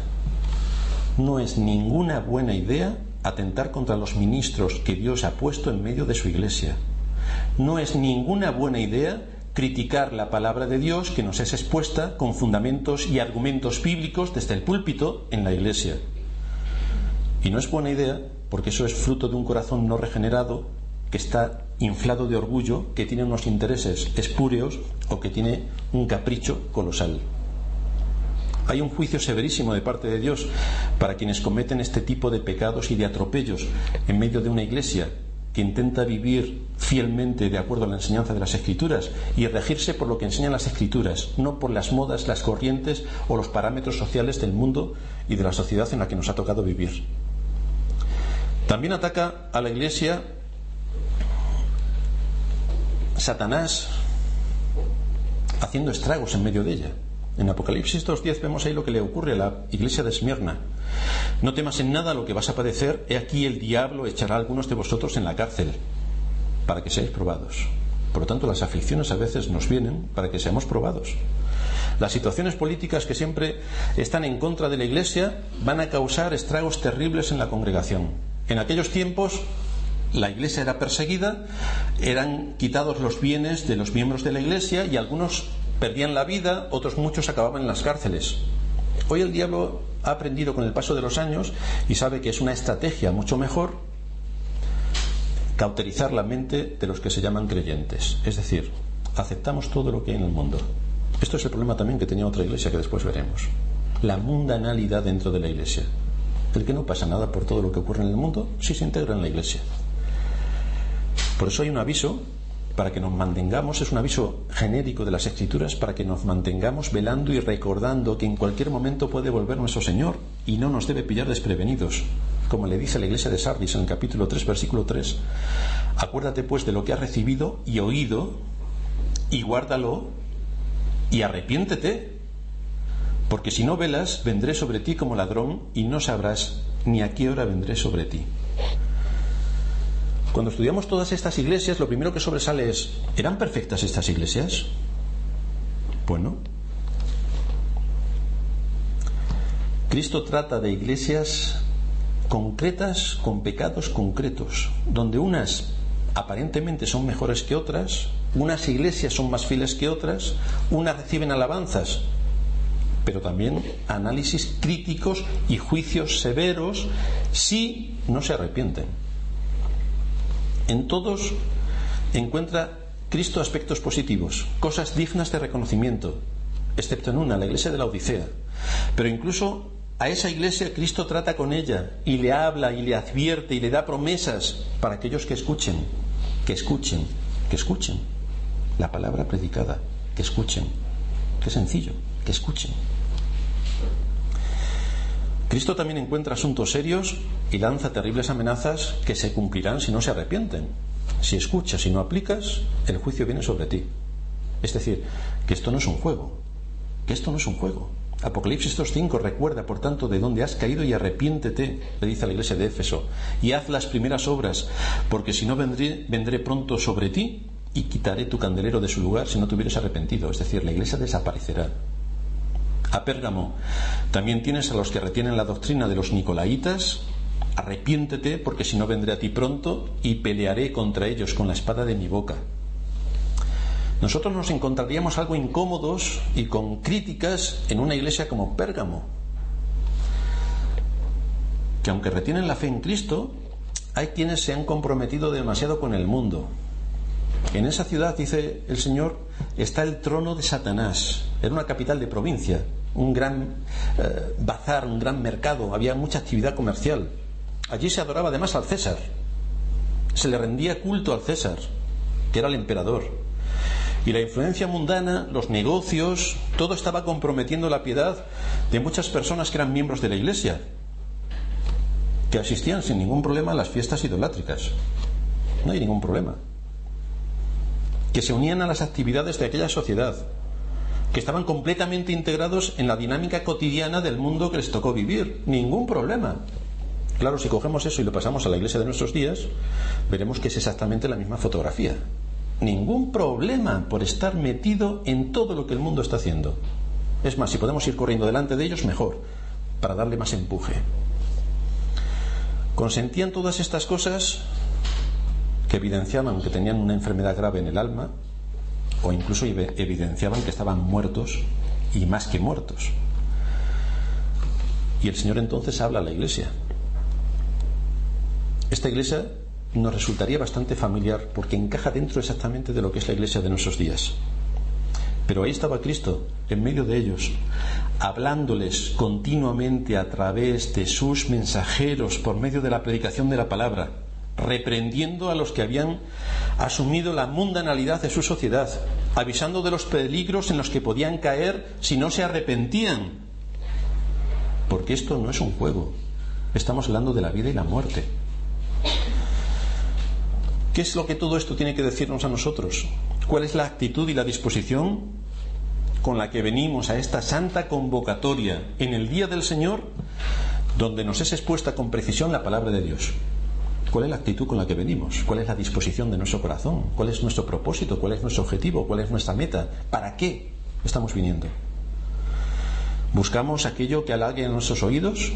No es ninguna buena idea atentar contra los ministros que Dios ha puesto en medio de su iglesia. No es ninguna buena idea criticar la palabra de Dios que nos es expuesta con fundamentos y argumentos bíblicos desde el púlpito en la iglesia. Y no es buena idea porque eso es fruto de un corazón no regenerado que está inflado de orgullo, que tiene unos intereses espúreos o que tiene un capricho colosal. Hay un juicio severísimo de parte de Dios para quienes cometen este tipo de pecados y de atropellos en medio de una iglesia que intenta vivir fielmente de acuerdo a la enseñanza de las escrituras y regirse por lo que enseñan las escrituras, no por las modas, las corrientes o los parámetros sociales del mundo y de la sociedad en la que nos ha tocado vivir. También ataca a la iglesia Satanás haciendo estragos en medio de ella. En Apocalipsis 2.10 vemos ahí lo que le ocurre a la iglesia de Esmirna. No temas en nada lo que vas a padecer, he aquí el diablo echará a algunos de vosotros en la cárcel para que seáis probados. Por lo tanto, las aflicciones a veces nos vienen para que seamos probados. Las situaciones políticas que siempre están en contra de la Iglesia van a causar estragos terribles en la congregación. En aquellos tiempos la iglesia era perseguida, eran quitados los bienes de los miembros de la iglesia y algunos perdían la vida, otros muchos acababan en las cárceles. Hoy el diablo ha aprendido con el paso de los años y sabe que es una estrategia mucho mejor cauterizar la mente de los que se llaman creyentes. Es decir, aceptamos todo lo que hay en el mundo. Esto es el problema también que tenía otra iglesia que después veremos. La mundanalidad dentro de la iglesia el que no pasa nada por todo lo que ocurre en el mundo si se integra en la iglesia. Por eso hay un aviso para que nos mantengamos, es un aviso genérico de las escrituras, para que nos mantengamos velando y recordando que en cualquier momento puede volver nuestro Señor y no nos debe pillar desprevenidos. Como le dice la iglesia de Sardis en el capítulo 3, versículo 3, acuérdate pues de lo que has recibido y oído y guárdalo y arrepiéntete Porque si no velas, vendré sobre ti como ladrón y no sabrás ni a qué hora vendré sobre ti. Cuando estudiamos todas estas iglesias, lo primero que sobresale es, ¿eran perfectas estas iglesias? Bueno, Cristo trata de iglesias concretas con pecados concretos, donde unas aparentemente son mejores que otras, unas iglesias son más fieles que otras, unas reciben alabanzas, pero también análisis críticos y juicios severos si no se arrepienten. En todos encuentra Cristo aspectos positivos, cosas dignas de reconocimiento, excepto en una, la iglesia de la Odisea. Pero incluso a esa iglesia Cristo trata con ella y le habla y le advierte y le da promesas para aquellos que escuchen, que escuchen, que escuchen la palabra predicada, que escuchen. Qué sencillo, que escuchen. Cristo también encuentra asuntos serios y lanza terribles amenazas que se cumplirán si no se arrepienten. Si escuchas y no aplicas, el juicio viene sobre ti. Es decir, que esto no es un juego, que esto no es un juego. Apocalipsis 2.5 recuerda, por tanto, de dónde has caído y arrepiéntete, le dice a la iglesia de Éfeso, y haz las primeras obras, porque si no vendré, vendré pronto sobre ti y quitaré tu candelero de su lugar si no te hubieras arrepentido. Es decir, la iglesia desaparecerá. A Pérgamo también tienes a los que retienen la doctrina de los Nicolaitas. Arrepiéntete, porque si no vendré a ti pronto y pelearé contra ellos con la espada de mi boca nosotros nos encontraríamos algo incómodos y con críticas en una iglesia como Pérgamo, que aunque retienen la fe en Cristo, hay quienes se han comprometido demasiado con el mundo. En esa ciudad, dice el Señor, está el trono de Satanás. Era una capital de provincia, un gran eh, bazar, un gran mercado, había mucha actividad comercial. Allí se adoraba además al César. Se le rendía culto al César, que era el emperador. Y la influencia mundana, los negocios, todo estaba comprometiendo la piedad de muchas personas que eran miembros de la Iglesia, que asistían sin ningún problema a las fiestas idolátricas. No hay ningún problema. Que se unían a las actividades de aquella sociedad, que estaban completamente integrados en la dinámica cotidiana del mundo que les tocó vivir. Ningún problema. Claro, si cogemos eso y lo pasamos a la iglesia de nuestros días, veremos que es exactamente la misma fotografía ningún problema por estar metido en todo lo que el mundo está haciendo. Es más, si podemos ir corriendo delante de ellos, mejor, para darle más empuje. Consentían todas estas cosas que evidenciaban que tenían una enfermedad grave en el alma, o incluso evidenciaban que estaban muertos y más que muertos. Y el Señor entonces habla a la iglesia. Esta iglesia nos resultaría bastante familiar porque encaja dentro exactamente de lo que es la iglesia de nuestros días. Pero ahí estaba Cristo, en medio de ellos, hablándoles continuamente a través de sus mensajeros por medio de la predicación de la palabra, reprendiendo a los que habían asumido la mundanalidad de su sociedad, avisando de los peligros en los que podían caer si no se arrepentían. Porque esto no es un juego, estamos hablando de la vida y la muerte. ¿Qué es lo que todo esto tiene que decirnos a nosotros? ¿Cuál es la actitud y la disposición con la que venimos a esta santa convocatoria en el día del Señor, donde nos es expuesta con precisión la palabra de Dios? ¿Cuál es la actitud con la que venimos? ¿Cuál es la disposición de nuestro corazón? ¿Cuál es nuestro propósito? ¿Cuál es nuestro objetivo? ¿Cuál es nuestra meta? ¿Para qué estamos viniendo? ¿Buscamos aquello que halague en nuestros oídos?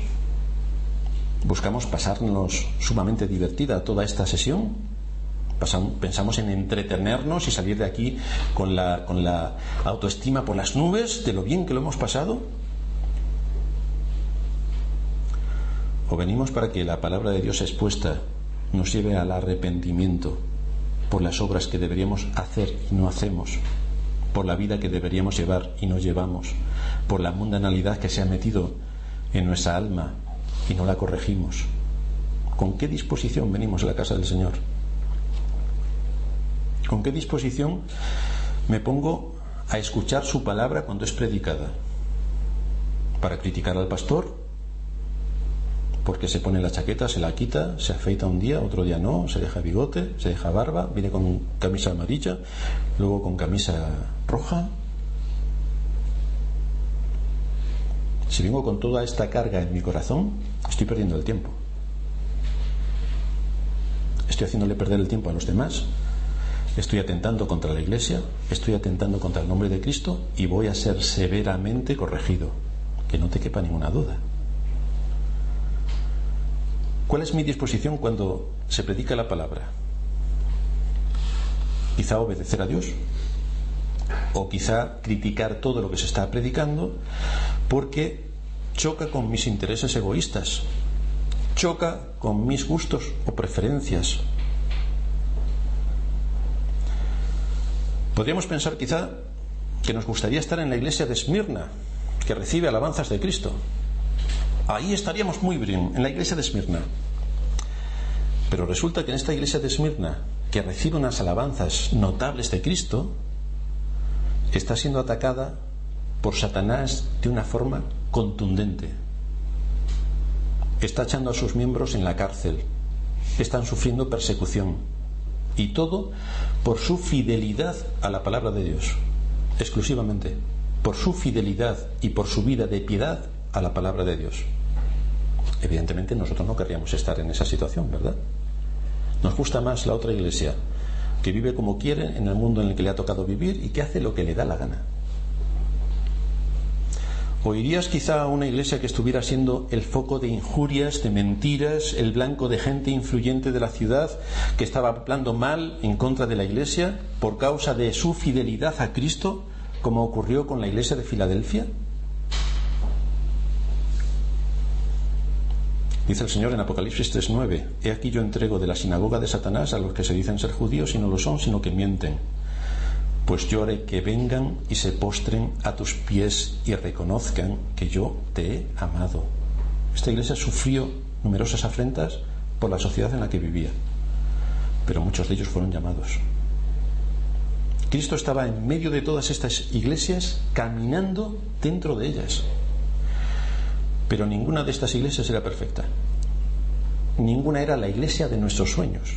¿Buscamos pasarnos sumamente divertida toda esta sesión? pensamos en entretenernos y salir de aquí con la, con la autoestima por las nubes de lo bien que lo hemos pasado. O venimos para que la palabra de Dios expuesta nos lleve al arrepentimiento por las obras que deberíamos hacer y no hacemos, por la vida que deberíamos llevar y no llevamos, por la mundanalidad que se ha metido en nuestra alma y no la corregimos. ¿Con qué disposición venimos a la casa del Señor? ¿Con qué disposición me pongo a escuchar su palabra cuando es predicada? ¿Para criticar al pastor? Porque se pone la chaqueta, se la quita, se afeita un día, otro día no, se deja bigote, se deja barba, viene con camisa amarilla, luego con camisa roja. si vengo con toda esta carga en mi corazón, estoy perdiendo el tiempo. Estoy haciéndole perder el tiempo a los demás, estoy atentando contra la Iglesia, estoy atentando contra el nombre de Cristo y voy a ser severamente corregido. Que no te quepa ninguna duda. ¿Cuál es mi disposición cuando se predica la palabra? Quizá obedecer a Dios o quizá criticar todo lo que se está predicando porque choca con mis intereses egoístas, choca con mis gustos o preferencias. Podríamos pensar quizá que nos gustaría estar en la iglesia de Esmirna, que recibe alabanzas de Cristo, Ahí estaríamos muy bien, en la iglesia de Esmirna. Pero resulta que en esta iglesia de Esmirna, que recibe unas alabanzas notables de Cristo, está siendo atacada por Satanás de una forma contundente. Está echando a sus miembros en la cárcel. Están sufriendo persecución. Y todo por su fidelidad a la palabra de Dios. Exclusivamente. Por su fidelidad y por su vida de piedad a la palabra de Dios. Evidentemente nosotros no querríamos estar en esa situación, ¿verdad? Nos gusta más la otra iglesia, que vive como quiere en el mundo en el que le ha tocado vivir y que hace lo que le da la gana. ¿O irías quizá a una iglesia que estuviera siendo el foco de injurias, de mentiras, el blanco de gente influyente de la ciudad que estaba hablando mal en contra de la iglesia por causa de su fidelidad a Cristo, como ocurrió con la iglesia de Filadelfia? Dice el Señor en Apocalipsis 3:9, He aquí yo entrego de la sinagoga de Satanás a los que se dicen ser judíos y no lo son, sino que mienten. Pues yo haré que vengan y se postren a tus pies y reconozcan que yo te he amado. Esta iglesia sufrió numerosas afrentas por la sociedad en la que vivía, pero muchos de ellos fueron llamados. Cristo estaba en medio de todas estas iglesias, caminando dentro de ellas. Pero ninguna de estas iglesias era perfecta. Ninguna era la iglesia de nuestros sueños.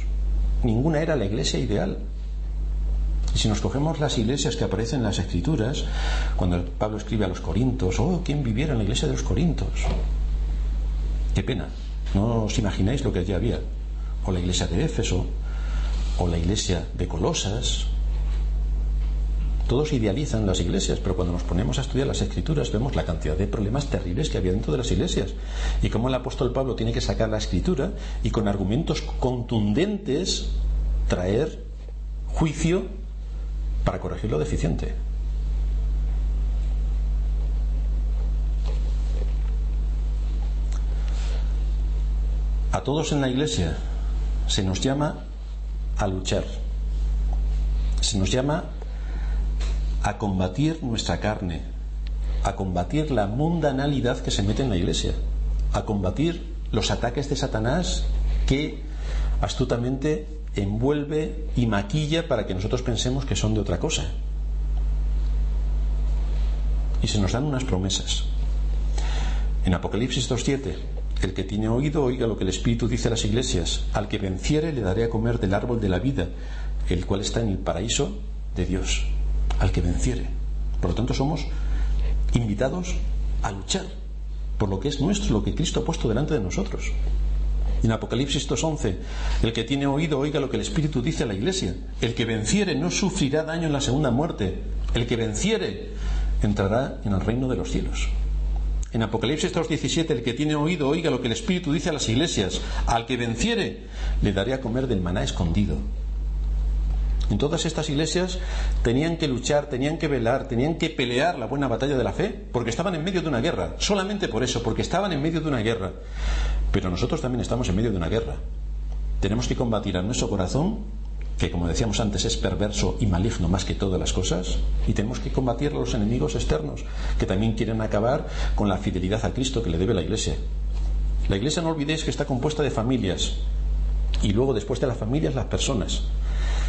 Ninguna era la iglesia ideal. Y si nos cogemos las iglesias que aparecen en las escrituras, cuando Pablo escribe a los Corintos, oh, ¿quién viviera en la iglesia de los Corintos? Qué pena. No os imagináis lo que allí había. O la iglesia de Éfeso, o la iglesia de Colosas, todos idealizan las iglesias, pero cuando nos ponemos a estudiar las escrituras vemos la cantidad de problemas terribles que había dentro de las iglesias y cómo el apóstol Pablo tiene que sacar la escritura y con argumentos contundentes traer juicio para corregir lo deficiente. A todos en la iglesia se nos llama a luchar. Se nos llama a combatir nuestra carne, a combatir la mundanalidad que se mete en la iglesia, a combatir los ataques de Satanás que astutamente envuelve y maquilla para que nosotros pensemos que son de otra cosa. Y se nos dan unas promesas. En Apocalipsis 2.7, el que tiene oído oiga lo que el Espíritu dice a las iglesias, al que venciere le daré a comer del árbol de la vida, el cual está en el paraíso de Dios al que venciere. Por lo tanto, somos invitados a luchar por lo que es nuestro, lo que Cristo ha puesto delante de nosotros. En Apocalipsis 2.11, el que tiene oído oiga lo que el Espíritu dice a la iglesia. El que venciere no sufrirá daño en la segunda muerte. El que venciere entrará en el reino de los cielos. En Apocalipsis 2.17, el que tiene oído oiga lo que el Espíritu dice a las iglesias. Al que venciere le daré a comer del maná escondido en todas estas iglesias tenían que luchar, tenían que velar, tenían que pelear la buena batalla de la fe, porque estaban en medio de una guerra, solamente por eso, porque estaban en medio de una guerra. Pero nosotros también estamos en medio de una guerra. Tenemos que combatir a nuestro corazón, que como decíamos antes es perverso y maligno más que todas las cosas, y tenemos que combatir a los enemigos externos, que también quieren acabar con la fidelidad a Cristo que le debe la iglesia. La iglesia no olvidéis que está compuesta de familias, y luego después de las familias las personas.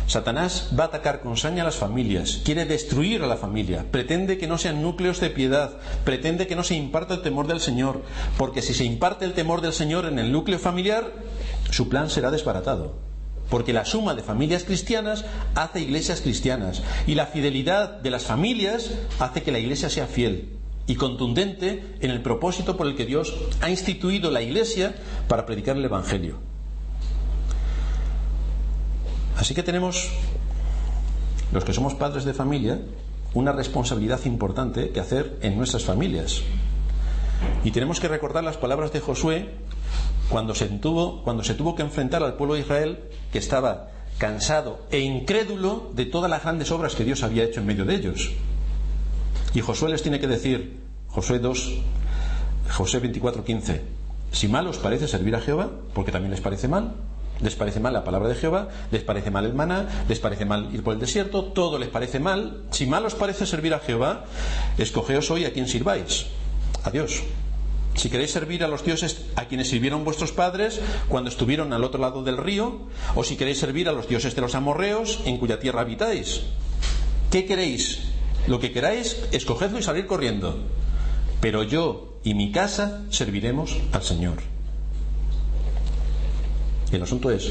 Satanás va a atacar con saña a las familias, quiere destruir a la familia, pretende que no sean núcleos de piedad, pretende que no se imparta el temor del Señor, porque si se imparte el temor del Señor en el núcleo familiar, su plan será desbaratado. Porque la suma de familias cristianas hace iglesias cristianas y la fidelidad de las familias hace que la iglesia sea fiel. y contundente en el propósito por el que Dios ha instituido la Iglesia para predicar el Evangelio. Así que tenemos, los que somos padres de familia, una responsabilidad importante que hacer en nuestras familias. Y tenemos que recordar las palabras de Josué cuando se, tuvo, cuando se tuvo que enfrentar al pueblo de Israel que estaba cansado e incrédulo de todas las grandes obras que Dios había hecho en medio de ellos. Y Josué les tiene que decir, Josué 2, Josué 24, 15, si mal os parece servir a Jehová, porque también les parece mal, les parece mal la palabra de Jehová, les parece mal el maná, les parece mal ir por el desierto, todo les parece mal. Si mal os parece servir a Jehová, escogeos hoy a quien sirváis. A Dios. Si queréis servir a los dioses a quienes sirvieron vuestros padres cuando estuvieron al otro lado del río, o si queréis servir a los dioses de los amorreos en cuya tierra habitáis. ¿Qué queréis? Lo que queráis, escogedlo y salir corriendo. Pero yo y mi casa serviremos al Señor. El asunto es,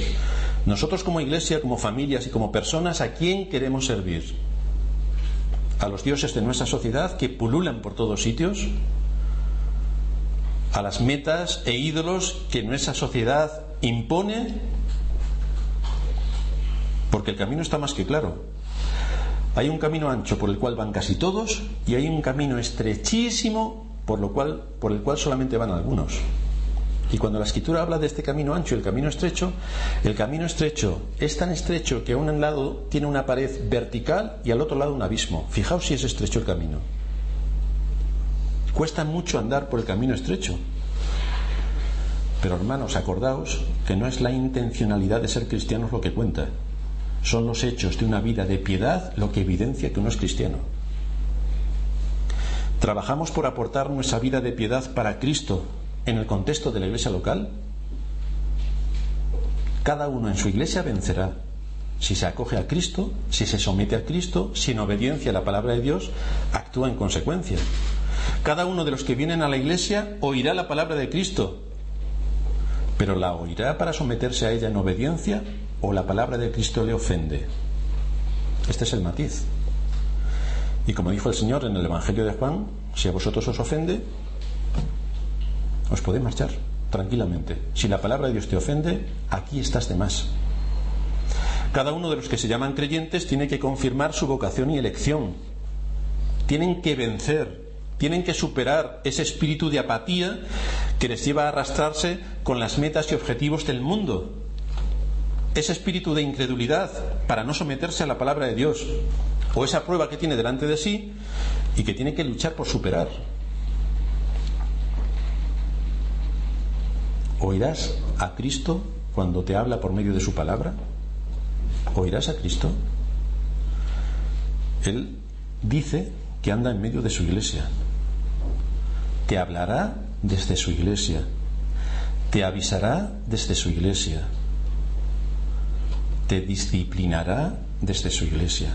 nosotros como iglesia, como familias y como personas, ¿a quién queremos servir? ¿A los dioses de nuestra sociedad que pululan por todos sitios? a las metas e ídolos que nuestra sociedad impone, porque el camino está más que claro. Hay un camino ancho por el cual van casi todos y hay un camino estrechísimo por, cual, por el cual solamente van algunos. Y cuando la escritura habla de este camino ancho y el camino estrecho, el camino estrecho es tan estrecho que a un lado tiene una pared vertical y al otro lado un abismo. Fijaos si es estrecho el camino. Cuesta mucho andar por el camino estrecho. Pero hermanos, acordaos que no es la intencionalidad de ser cristianos lo que cuenta. Son los hechos de una vida de piedad lo que evidencia que uno es cristiano. ¿Trabajamos por aportar nuestra vida de piedad para Cristo en el contexto de la iglesia local? Cada uno en su iglesia vencerá si se acoge a Cristo, si se somete a Cristo, si en obediencia a la palabra de Dios actúa en consecuencia. Cada uno de los que vienen a la iglesia oirá la palabra de Cristo, pero la oirá para someterse a ella en obediencia o la palabra de Cristo le ofende. Este es el matiz. Y como dijo el Señor en el Evangelio de Juan, si a vosotros os ofende, os podéis marchar tranquilamente. Si la palabra de Dios te ofende, aquí estás de más. Cada uno de los que se llaman creyentes tiene que confirmar su vocación y elección. Tienen que vencer tienen que superar ese espíritu de apatía que les lleva a arrastrarse con las metas y objetivos del mundo. Ese espíritu de incredulidad para no someterse a la palabra de Dios. O esa prueba que tiene delante de sí y que tiene que luchar por superar. ¿Oirás a Cristo cuando te habla por medio de su palabra? ¿Oirás a Cristo? Él dice que anda en medio de su iglesia, te hablará desde su iglesia, te avisará desde su iglesia, te disciplinará desde su iglesia.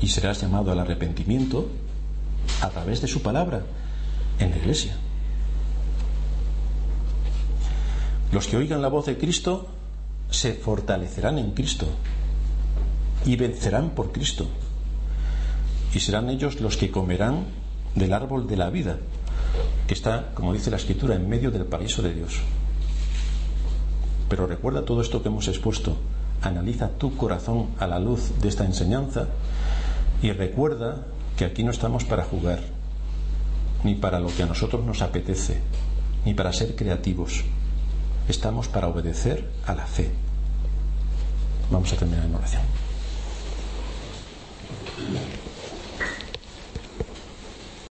Y serás llamado al arrepentimiento a través de su palabra en la iglesia. Los que oigan la voz de Cristo se fortalecerán en Cristo y vencerán por Cristo y serán ellos los que comerán del árbol de la vida, que está, como dice la escritura, en medio del paraíso de Dios. Pero recuerda todo esto que hemos expuesto, analiza tu corazón a la luz de esta enseñanza y recuerda que aquí no estamos para jugar, ni para lo que a nosotros nos apetece, ni para ser creativos estamos para obedecer a la fe. Vamos a terminar en oración.